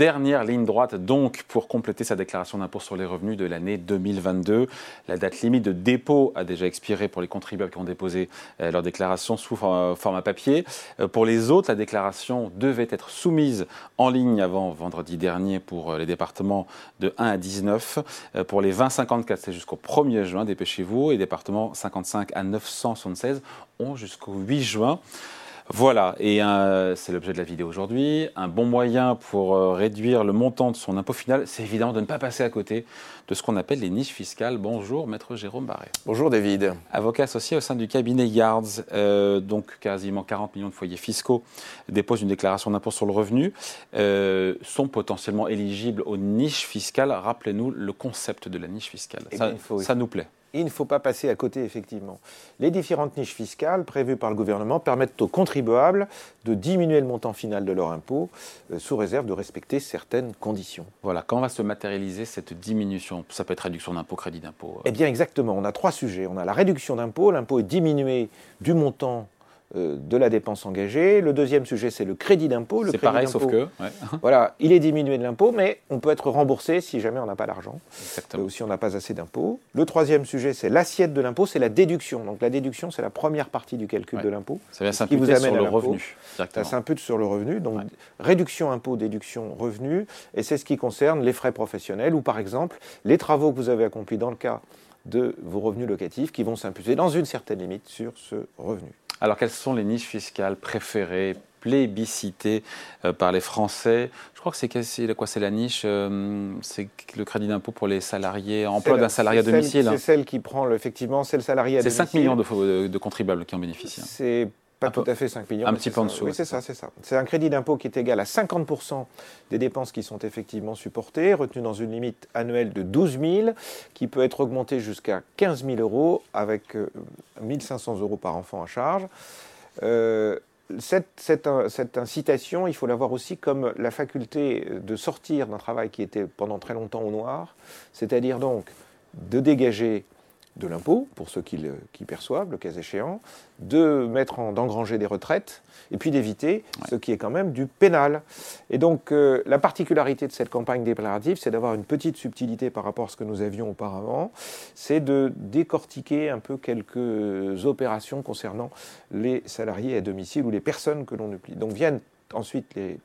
Dernière ligne droite donc pour compléter sa déclaration d'impôt sur les revenus de l'année 2022. La date limite de dépôt a déjà expiré pour les contribuables qui ont déposé euh, leur déclaration sous format papier. Euh, pour les autres, la déclaration devait être soumise en ligne avant vendredi dernier pour euh, les départements de 1 à 19. Pour les 20-54, c'est jusqu'au 1er juin, dépêchez-vous. Et départements 55 à 976 ont jusqu'au 8 juin. Voilà, et euh, c'est l'objet de la vidéo aujourd'hui. Un bon moyen pour euh, réduire le montant de son impôt final, c'est évidemment de ne pas passer à côté de ce qu'on appelle les niches fiscales. Bonjour, maître Jérôme Barré. Bonjour David. Avocat associé au sein du cabinet Yards, euh, donc quasiment 40 millions de foyers fiscaux déposent une déclaration d'impôt sur le revenu, sont potentiellement éligibles aux niches fiscales. Rappelez-nous le concept de la niche fiscale. Eh ça nous plaît il ne faut pas passer à côté, effectivement. Les différentes niches fiscales prévues par le gouvernement permettent aux contribuables de diminuer le montant final de leur impôt, euh, sous réserve de respecter certaines conditions. Voilà, quand va se matérialiser cette diminution Ça peut être réduction d'impôt, crédit d'impôt euh. Eh bien, exactement. On a trois sujets. On a la réduction d'impôt. L'impôt est diminué du montant de la dépense engagée. Le deuxième sujet, c'est le crédit d'impôt. C'est pareil, sauf que. voilà, il est diminué de l'impôt, mais on peut être remboursé si jamais on n'a pas l'argent. Ou si on n'a pas assez d'impôt. Le troisième sujet, c'est l'assiette de l'impôt, c'est la déduction. Donc la déduction, c'est la première partie du calcul de l'impôt. Ça vient s'imputer sur le revenu. Ça s'impute sur le revenu. Donc réduction impôt, déduction revenu. Et c'est ce qui concerne les frais professionnels ou par exemple les travaux que vous avez accomplis dans le cas de vos revenus locatifs qui vont s'imputer dans une certaine limite sur ce revenu. Alors, quelles sont les niches fiscales préférées plébiscitées euh, par les Français? Je crois que c'est quoi C'est la niche, euh, c'est le crédit d'impôt pour les salariés, emploi d'un salarié à domicile. C'est celle qui prend, effectivement, c'est le salarié à domicile. C'est 5 millions de, de, contribuables qui en bénéficient. C'est pas tout à fait 5 millions. Un petit peu en dessous. Oui, c'est ça, c'est ça. C'est un crédit d'impôt qui est égal à 50% des dépenses qui sont effectivement supportées, retenu dans une limite annuelle de 12 000, qui peut être augmentée jusqu'à 15 000 euros avec 1 euh, 500 euros par enfant à charge. Euh, cette, cette, incitation, il faut la voir aussi comme la faculté de sortir d'un travail qui était pendant très longtemps au noir, c'est-à-dire donc de dégager de l'impôt, pour ceux qui, perçoivent, le cas échéant, de mettre en, d'engranger des retraites, et puis d'éviter ce qui est quand même du pénal. Et donc, euh, la particularité de cette campagne déclarative, c'est d'avoir une petite subtilité par rapport à ce que nous avions auparavant, c'est de décortiquer un peu quelques opérations concernant les salariés à domicile ou les personnes que l'on plie. Donc, viennent ensuite les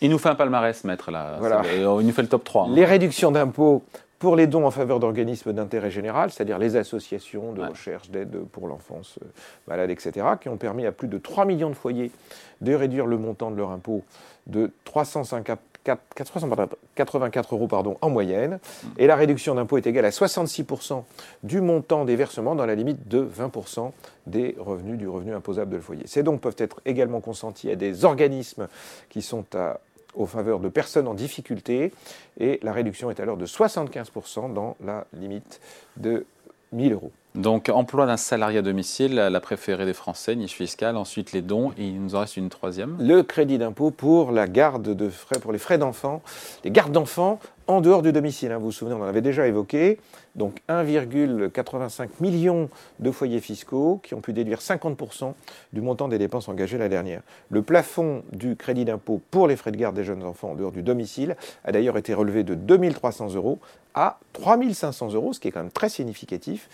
il nous fait un palmarès, maître, là. Voilà. Il nous fait le top 3. Hein. Les réductions d'impôts pour les dons en faveur d'organismes d'intérêt général, c'est-à-dire les associations de recherche d'aide pour l'enfance euh, malade, etc., qui ont permis à plus de 3 millions de foyers de réduire le montant de leur impôt de 384 euros pardon, en moyenne. Et la réduction d'impôt est égale à 66% du montant des versements dans la limite de 20% des revenus du revenu imposable de le foyer. Ces dons peuvent être également consentis à des organismes qui sont à aux faveur de personnes en difficulté et la réduction est alors de 75% dans la limite de 1000 euros. Donc, emploi d'un salarié à domicile, la préférée des Français, niche fiscale. Ensuite, les dons. Et il nous en reste une troisième. Le crédit d'impôt pour la garde de frais, pour les frais d'enfants, les gardes d'enfants en dehors du domicile. Hein, vous vous souvenez, on en avait déjà évoqué. Donc 1,85 million de foyers fiscaux qui ont pu déduire 50% du montant des dépenses engagées la dernière. Le plafond du crédit d'impôt pour les frais de garde des jeunes enfants en dehors du domicile a d'ailleurs été relevé de 2300 euros à 3500 euros, ce qui est quand même très significatif,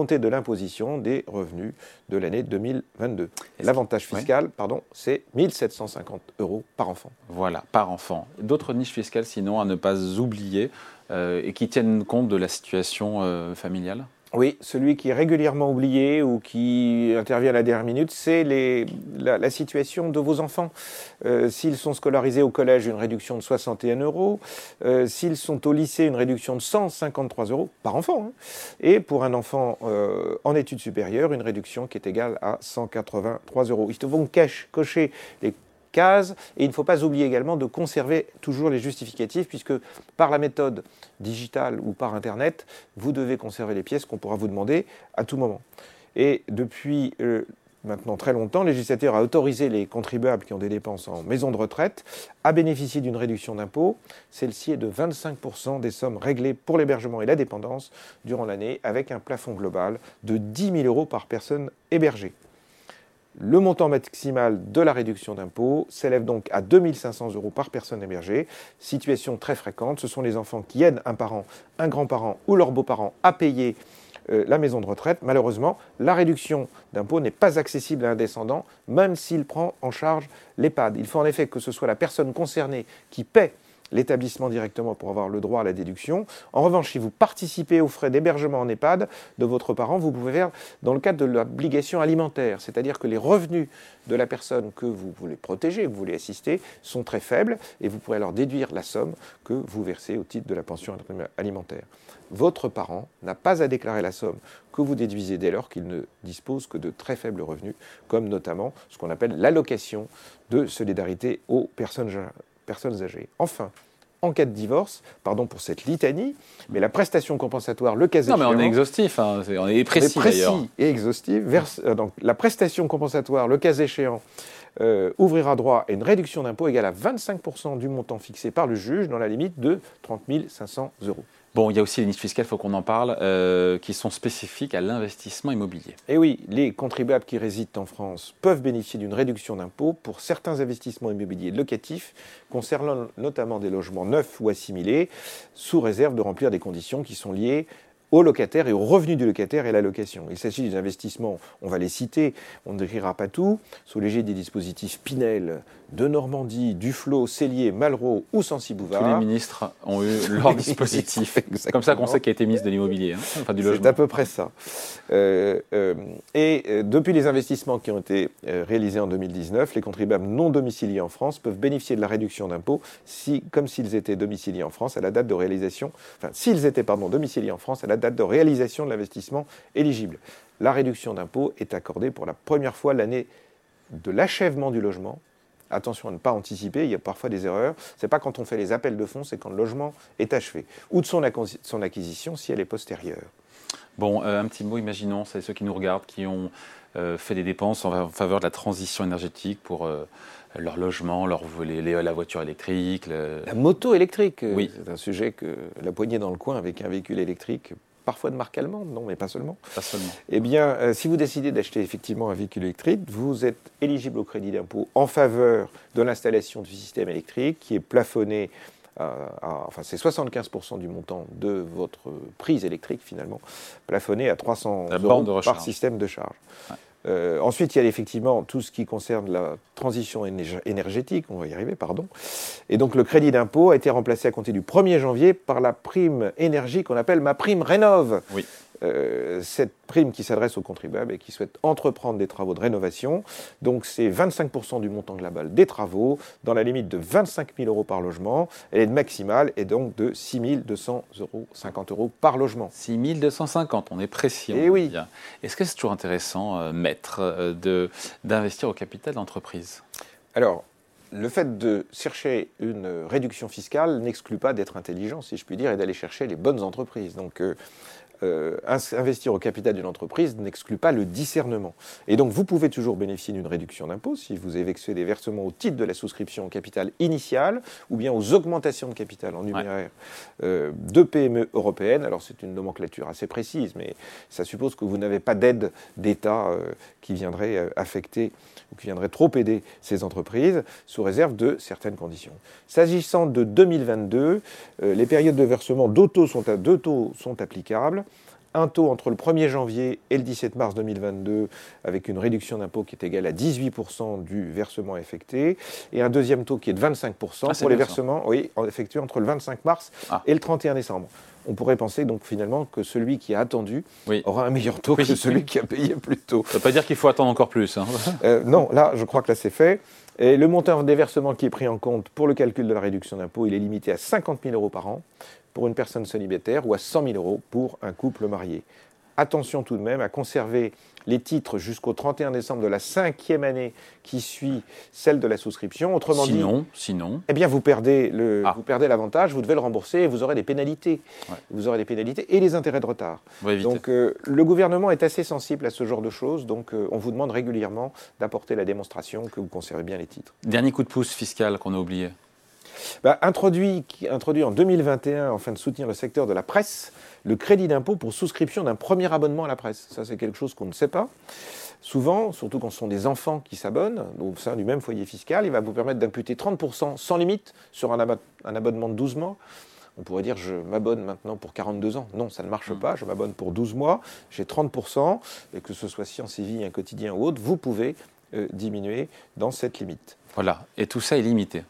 compter de l'imposition des revenus de l'année 2022. L'avantage fiscal, pardon, c'est 1750 euros par enfant. Voilà, par enfant. D'autres niches fiscales, sinon, à ne pas oublier euh, et qui tiennent compte de la situation euh, familiale? Oui, celui qui est régulièrement oublié ou qui intervient à la dernière minute, c'est la, situation de vos enfants. Euh, s'ils sont scolarisés au collège, une réduction de 61 euros. S'ils sont au lycée, une réduction de 153 euros par enfant. Hein. Et pour un enfant en études supérieures, une réduction qui est égale à 183 euros. Ils vont cocher les Et il ne faut pas oublier également de conserver toujours les justificatifs, puisque par la méthode digitale ou par Internet, vous devez conserver les pièces qu'on pourra vous demander à tout moment. Et depuis euh, maintenant très longtemps, le législateur a autorisé les contribuables qui ont des dépenses en maison de retraite à bénéficier d'une réduction d'impôt. Celle-ci est de 25% des sommes réglées pour l'hébergement et la dépendance durant l'année, avec un plafond global de 10 000 euros par personne hébergée. Le montant maximal de la réduction d'impôt s'élève donc à 2500 euros par personne hébergée. Situation très fréquente, ce sont les enfants qui aident un parent, un grand-parent ou leurs beaux-parents à payer euh, la maison de retraite. Malheureusement, la réduction d'impôt n'est pas accessible à un descendant, même s'il prend en charge l'EHPAD. Il faut en effet que ce soit la personne concernée qui paie l'établissement directement pour avoir le droit à la déduction. En revanche, si vous participez aux frais d'hébergement en EHPAD de votre parent, vous pouvez faire dans le cadre de l'obligation alimentaire, c'est-à-dire que les revenus de la personne que vous voulez protéger, que vous voulez assister, sont très faibles et vous pourrez alors déduire la somme que vous versez au titre de la pension alimentaire. Votre parent n'a pas à déclarer la somme que vous déduisez dès lors qu'il ne dispose que de très faibles revenus, comme notamment ce qu'on appelle l'allocation de solidarité aux personnes personnes âgées. Enfin, en cas de divorce, pardon pour cette litanie, mais la prestation compensatoire, le cas échéant... Non, mais on est exhaustif, hein, on est précis, on est précis et exhaustif. Euh, donc, la prestation compensatoire, le cas échéant, euh, ouvrira droit à une réduction d'impôt égale à 25% du montant fixé par le juge dans la limite de 30 500 euros. Bon, il y a aussi les niches fiscales, il faut qu'on en parle, euh, qui sont spécifiques à l'investissement immobilier. Et eh oui, les contribuables qui résident en France peuvent bénéficier d'une réduction d'impôt pour certains investissements immobiliers locatifs, concernant notamment des logements neufs ou assimilés, sous réserve de remplir des conditions qui sont liées aux locataires et aux revenus du locataire et la location. Il s'agit des investissements, on va les citer, on ne décrira pas tout, sous l'égide des dispositifs Pinel, de Normandie, Duflo, Cellier, Malraux ou Sensi-Bouvard. Tous les ministres ont eu leur dispositif. C'est comme ça qu'on sait qu'il a été ministre de l'immobilier, hein, enfin du logement. C'est à peu près ça. Euh, euh, et euh, depuis les investissements qui ont été réalisés en 2019, les contribuables non domiciliés en France peuvent bénéficier de la réduction d'impôt si, comme s'ils étaient domiciliés en France à la date de réalisation, enfin s'ils étaient pardon domiciliés en France à la date de réalisation de l'investissement éligible. La réduction d'impôt est accordée pour la première fois l'année de l'achèvement du logement attention à ne pas anticiper, il y a parfois des erreurs. Ce n'est pas quand on fait les appels de fonds, c'est quand le logement est achevé. Ou de son, acquisition si elle est postérieure. Bon, euh, un petit mot, imaginons, c'est ceux qui nous regardent, qui ont euh, fait des dépenses en faveur de la transition énergétique pour euh, leur logement, leur, la voiture électrique. La moto électrique, oui. c'est un sujet que la poignée dans le coin avec un véhicule électrique parfois de marque allemande, non, mais pas seulement. Pas seulement. Eh bien, euh, si vous décidez d'acheter effectivement un véhicule électrique, vous êtes éligible au crédit d'impôt en faveur de l'installation du système électrique qui est plafonné à, enfin c'est 75% du montant de votre prise électrique finalement, plafonné à 300 euros par système de charge. Euh, ensuite, il y a effectivement tout ce qui concerne la transition énergétique, on va y arriver, pardon. Et donc le crédit d'impôt a été remplacé à compter du 1er janvier par la prime énergie qu'on appelle ma prime rénove. Oui. Euh, cette prime qui s'adresse aux contribuables et qui souhaitent entreprendre des travaux de rénovation. Donc c'est 25% du montant global des travaux, dans la limite de 25 000 euros par logement. Elle est maximale et donc de 6 200 euros, 50 euros par logement. 6 250, on est précis. Et eh oui. Est-ce que c'est toujours intéressant, euh, maître, euh, d'investir au capital d'entreprise? Alors, le fait de chercher une réduction fiscale n'exclut pas d'être intelligent, si je puis dire, et d'aller chercher les bonnes entreprises. Donc, euh, investir au capital d'une entreprise n'exclut pas le discernement. Et donc, vous pouvez toujours bénéficier d'une réduction d'impôt si vous effectuez des versements au titre de la souscription au capital initial ou bien aux augmentations de capital en numéraire euh, de PME européennes. Alors, c'est une nomenclature assez précise, mais ça suppose que vous n'avez pas d'aide d'État euh, qui viendrait affecter ou qui viendrait trop aider ces entreprises, sous réserve de certaines conditions. S'agissant de 2022, les périodes de versement d'auto sont, à, deux taux sont applicables un taux entre le 1er janvier et le 17 mars 2022 avec une réduction d'impôt qui est égale à 18% du versement effectué et un deuxième taux qui est de 25% ah, pour les versements oui, effectués entre le 25 mars ah. et le 31 décembre. On pourrait penser donc finalement que celui qui a attendu aura un meilleur taux que celui qui a payé plus tôt. Ça ne veut pas dire qu'il faut attendre encore plus. Hein. Euh, non, là je crois que là c'est fait. Et le montant des versements qui est pris en compte pour le calcul de la réduction d'impôt, il est limité à 50 000 euros par an pour une personne célibataire ou à 100 000 euros pour un couple marié. Attention tout de même à conserver les titres jusqu'au 31 décembre de la cinquième année qui suit celle de la souscription. Autrement sinon, dit, sinon, eh bien vous perdez le, ah. vous perdez l'avantage, vous devez le rembourser et vous aurez des pénalités. Vous aurez des pénalités et les intérêts de retard. Donc euh, le gouvernement est assez sensible à ce genre de choses. Donc euh, on vous demande régulièrement d'apporter la démonstration que vous conservez bien les titres. Dernier coup de pouce fiscal qu'on a oublié. Bah, introduit, introduit en 2021 afin de soutenir le secteur de la presse, le crédit d'impôt pour souscription d'un premier abonnement à la presse. Ça, c'est quelque chose qu'on ne sait pas. Souvent, surtout quand ce sont des enfants qui s'abonnent au sein du même foyer fiscal, il va vous permettre d'imputer 30% sans limite sur un, abonnement de 12 mois. On pourrait dire je m'abonne maintenant pour 42 ans. Non, ça ne marche mmh. pas. Je m'abonne pour 12 mois. J'ai 30%. Et que ce soit Science et Vie, un quotidien ou autre, vous pouvez euh, diminuer dans cette limite. Voilà. Et tout ça est limité.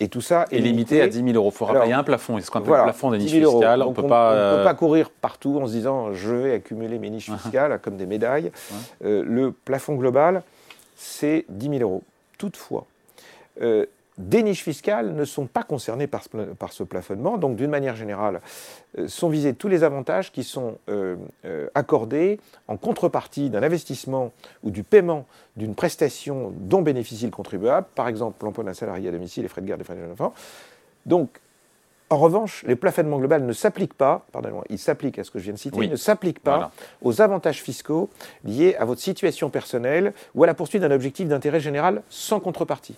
Et tout ça est, limité, à 10 000 euros. Il y a un plafond, ce qu'on appelle le plafond des niches fiscales. On ne peut, pas, euh, pas courir partout en se disant je vais accumuler mes niches fiscales comme des médailles. Euh, le plafond global, c'est 10 000 euros. Toutefois, euh, des niches fiscales ne sont pas concernées par ce, plafonnement. Donc, d'une manière générale, euh, sont visés tous les avantages qui sont euh, euh, accordés en contrepartie d'un investissement ou du paiement d'une prestation dont bénéficie le contribuable, par exemple l'emploi d'un salarié à domicile, les frais de garde des frais de jeunes enfants. Donc, en revanche, les plafonnements globaux ne s'appliquent pas, pardonnez-moi, ils s'appliquent à ce que je viens de citer, ils ne s'appliquent pas aux avantages fiscaux liés à votre situation personnelle ou à la poursuite d'un objectif d'intérêt général sans contrepartie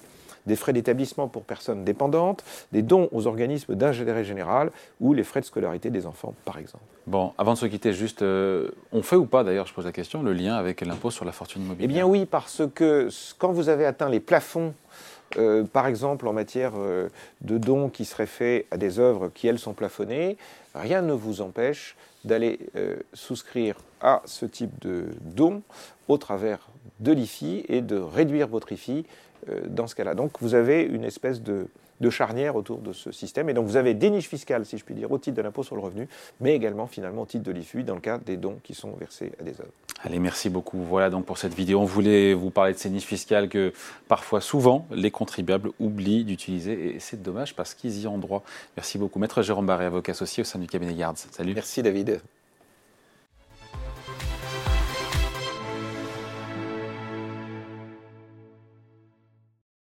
des frais d'établissement pour personnes dépendantes, des dons aux organismes d'ingénierie général ou les frais de scolarité des enfants, par exemple. Bon, avant de se quitter, juste, euh, on fait ou pas, d'ailleurs, je pose la question, le lien avec l'impôt sur la fortune immobilière Eh bien oui, parce que quand vous avez atteint les plafonds euh, par exemple, en matière euh, de dons qui seraient faits à des œuvres qui, elles, sont plafonnées, rien ne vous empêche d'aller souscrire à ce type de dons au travers de l'IFI et de réduire votre IFI dans ce cas-là. Donc vous avez une espèce de, charnière autour de ce système. Et donc vous avez des niches fiscales, si je puis dire, au titre de l'impôt sur le revenu, mais également finalement au titre de l'IFUI dans le cas des dons qui sont versés à des œuvres. Allez, merci beaucoup. Voilà donc pour cette vidéo. On voulait vous parler de ces niches fiscales que parfois, souvent, les contribuables oublient d'utiliser. Et c'est dommage parce qu'ils y ont droit. Merci beaucoup. Maître Jérôme Barré, avocat associé au sein du cabinet Gards. Salut. Merci David.